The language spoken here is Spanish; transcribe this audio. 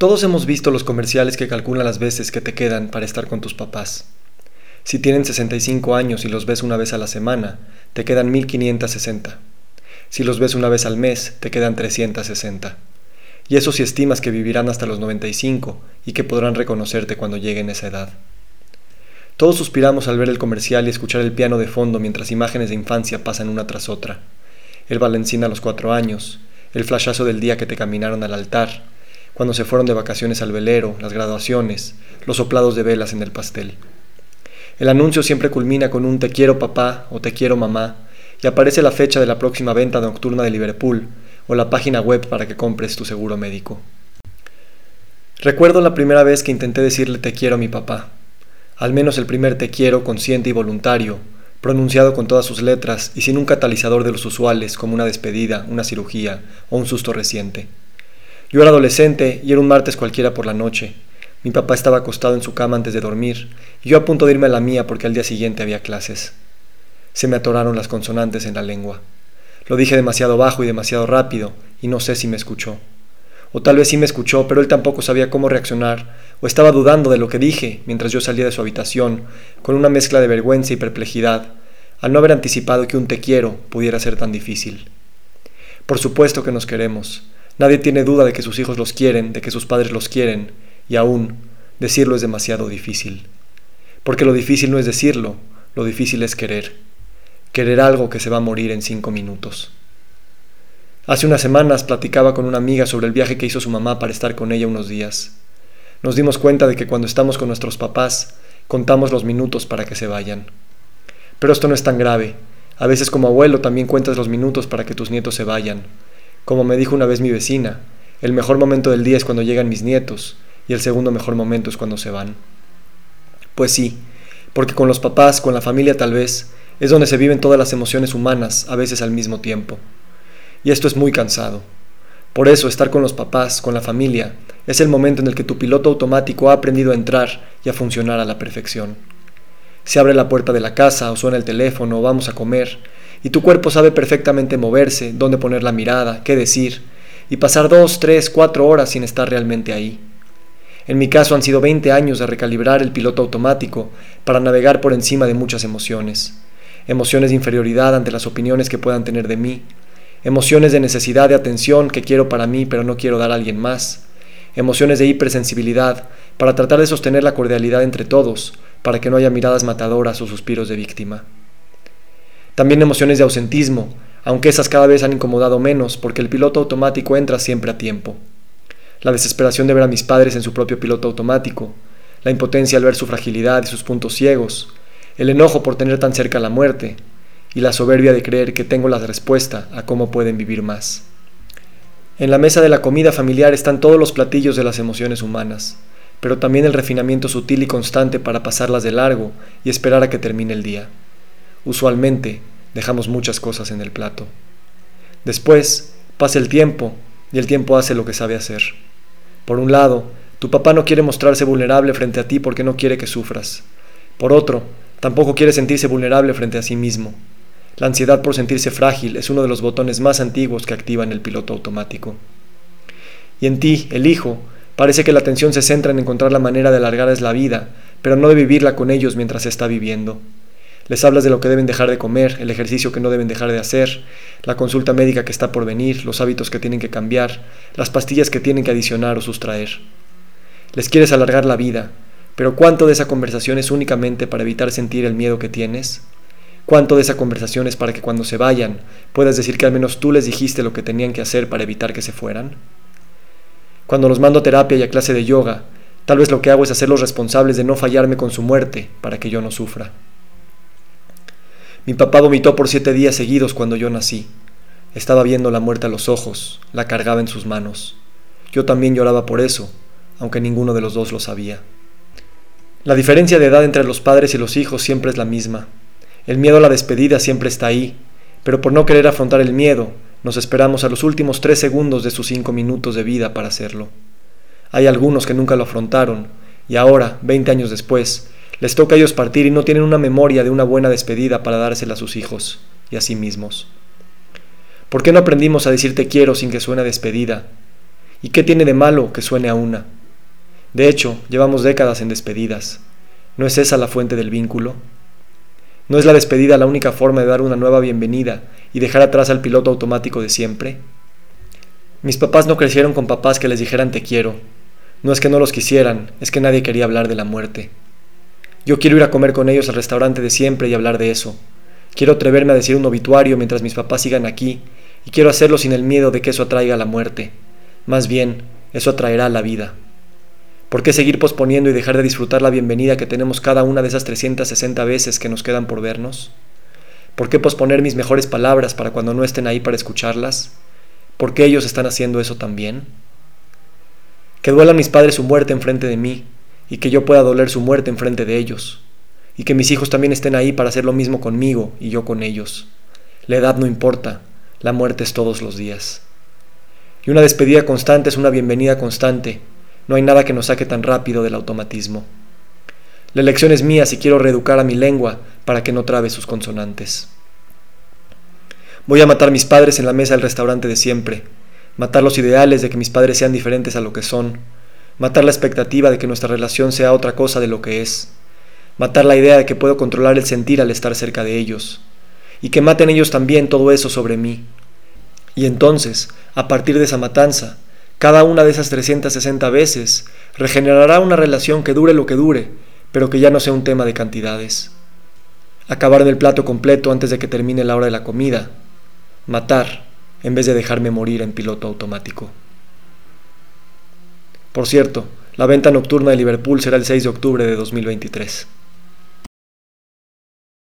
Todos hemos visto los comerciales que calculan las veces que te quedan para estar con tus papás. Si tienen 65 años y los ves una vez a la semana, te quedan 1560. Si los ves una vez al mes, te quedan 360. Y eso si estimas que vivirán hasta los 95 y que podrán reconocerte cuando lleguen a esa edad. Todos suspiramos al ver el comercial y escuchar el piano de fondo mientras imágenes de infancia pasan una tras otra. El Valencina a los cuatro años, el flashazo del día que te caminaron al altar, cuando se fueron de vacaciones al velero, las graduaciones, los soplados de velas en el pastel. El anuncio siempre culmina con un te quiero papá o te quiero mamá y aparece la fecha de la próxima venta nocturna de Liverpool o la página web para que compres tu seguro médico. Recuerdo la primera vez que intenté decirle te quiero a mi papá, al menos el primer te quiero consciente y voluntario, pronunciado con todas sus letras y sin un catalizador de los usuales como una despedida, una cirugía o un susto reciente. Yo era adolescente y era un martes cualquiera por la noche. Mi papá estaba acostado en su cama antes de dormir y yo a punto de irme a la mía porque al día siguiente había clases. Se me atoraron las consonantes en la lengua. Lo dije demasiado bajo y demasiado rápido y no sé si me escuchó. O tal vez sí me escuchó, pero él tampoco sabía cómo reaccionar, o estaba dudando de lo que dije mientras yo salía de su habitación, con una mezcla de vergüenza y perplejidad, al no haber anticipado que un te quiero pudiera ser tan difícil. Por supuesto que nos queremos. Nadie tiene duda de que sus hijos los quieren, de que sus padres los quieren, y aún decirlo es demasiado difícil. Porque lo difícil no es decirlo, lo difícil es querer. Querer algo que se va a morir en cinco minutos. Hace unas semanas platicaba con una amiga sobre el viaje que hizo su mamá para estar con ella unos días. Nos dimos cuenta de que cuando estamos con nuestros papás, contamos los minutos para que se vayan. Pero esto no es tan grave. A veces como abuelo también cuentas los minutos para que tus nietos se vayan. Como me dijo una vez mi vecina, el mejor momento del día es cuando llegan mis nietos y el segundo mejor momento es cuando se van. Pues sí, porque con los papás, con la familia tal vez, es donde se viven todas las emociones humanas, a veces al mismo tiempo y esto es muy cansado. Por eso estar con los papás, con la familia, es el momento en el que tu piloto automático ha aprendido a entrar y a funcionar a la perfección. Se abre la puerta de la casa o suena el teléfono o vamos a comer, y tu cuerpo sabe perfectamente moverse, dónde poner la mirada, qué decir, y pasar dos, tres, cuatro horas sin estar realmente ahí. En mi caso han sido 20 años de recalibrar el piloto automático para navegar por encima de muchas emociones. Emociones de inferioridad ante las opiniones que puedan tener de mí, emociones de necesidad de atención que quiero para mí pero no quiero dar a alguien más, emociones de hipersensibilidad para tratar de sostener la cordialidad entre todos, para que no haya miradas matadoras o suspiros de víctima. También emociones de ausentismo, aunque esas cada vez han incomodado menos porque el piloto automático entra siempre a tiempo. La desesperación de ver a mis padres en su propio piloto automático, la impotencia al ver su fragilidad y sus puntos ciegos, el enojo por tener tan cerca la muerte, y la soberbia de creer que tengo la respuesta a cómo pueden vivir más. En la mesa de la comida familiar están todos los platillos de las emociones humanas, pero también el refinamiento sutil y constante para pasarlas de largo y esperar a que termine el día. Usualmente dejamos muchas cosas en el plato. Después pasa el tiempo y el tiempo hace lo que sabe hacer. Por un lado, tu papá no quiere mostrarse vulnerable frente a ti porque no quiere que sufras. Por otro, tampoco quiere sentirse vulnerable frente a sí mismo. La ansiedad por sentirse frágil es uno de los botones más antiguos que activan el piloto automático. Y en ti, el hijo, parece que la atención se centra en encontrar la manera de alargarles la vida, pero no de vivirla con ellos mientras está viviendo. Les hablas de lo que deben dejar de comer, el ejercicio que no deben dejar de hacer, la consulta médica que está por venir, los hábitos que tienen que cambiar, las pastillas que tienen que adicionar o sustraer. Les quieres alargar la vida, pero ¿cuánto de esa conversación es únicamente para evitar sentir el miedo que tienes? ¿Cuánto de esa conversación es para que cuando se vayan puedas decir que al menos tú les dijiste lo que tenían que hacer para evitar que se fueran? Cuando los mando a terapia y a clase de yoga, tal vez lo que hago es hacerlos responsables de no fallarme con su muerte para que yo no sufra. Mi papá vomitó por siete días seguidos cuando yo nací. Estaba viendo la muerte a los ojos, la cargaba en sus manos. Yo también lloraba por eso, aunque ninguno de los dos lo sabía. La diferencia de edad entre los padres y los hijos siempre es la misma, el miedo a la despedida siempre está ahí, pero por no querer afrontar el miedo, nos esperamos a los últimos tres segundos de sus cinco minutos de vida para hacerlo. Hay algunos que nunca lo afrontaron, y ahora, veinte años después, les toca a ellos partir y no tienen una memoria de una buena despedida para dársela a sus hijos y a sí mismos. ¿Por qué no aprendimos a decir te quiero sin que suene despedida? ¿Y qué tiene de malo que suene a una? De hecho, llevamos décadas en despedidas. ¿No es esa la fuente del vínculo? ¿No es la despedida la única forma de dar una nueva bienvenida y dejar atrás al piloto automático de siempre? Mis papás no crecieron con papás que les dijeran te quiero. No es que no los quisieran, es que nadie quería hablar de la muerte. Yo quiero ir a comer con ellos al restaurante de siempre y hablar de eso. Quiero atreverme a decir un obituario mientras mis papás sigan aquí, y quiero hacerlo sin el miedo de que eso atraiga la muerte. Más bien, eso atraerá la vida. ¿Por qué seguir posponiendo y dejar de disfrutar la bienvenida que tenemos cada una de esas 360 veces que nos quedan por vernos? ¿Por qué posponer mis mejores palabras para cuando no estén ahí para escucharlas? ¿Por qué ellos están haciendo eso también? Que duelan mis padres su muerte enfrente de mí, y que yo pueda doler su muerte enfrente de ellos, y que mis hijos también estén ahí para hacer lo mismo conmigo y yo con ellos. La edad no importa, la muerte es todos los días. Y una despedida constante es una bienvenida constante, no hay nada que nos saque tan rápido del automatismo. La elección es mía si quiero reeducar a mi lengua para que no trabe sus consonantes. Voy a matar mis padres en la mesa del restaurante de siempre, matar los ideales de que mis padres sean diferentes a lo que son, matar la expectativa de que nuestra relación sea otra cosa de lo que es, matar la idea de que puedo controlar el sentir al estar cerca de ellos, y que maten ellos también todo eso sobre mí. Y entonces, a partir de esa matanza, cada una de esas 360 veces regenerará una relación que dure lo que dure, pero que ya no sea un tema de cantidades. Acabar el plato completo antes de que termine la hora de la comida. Matar en vez de dejarme morir en piloto automático. Por cierto, la venta nocturna de Liverpool será el 6 de octubre de 2023.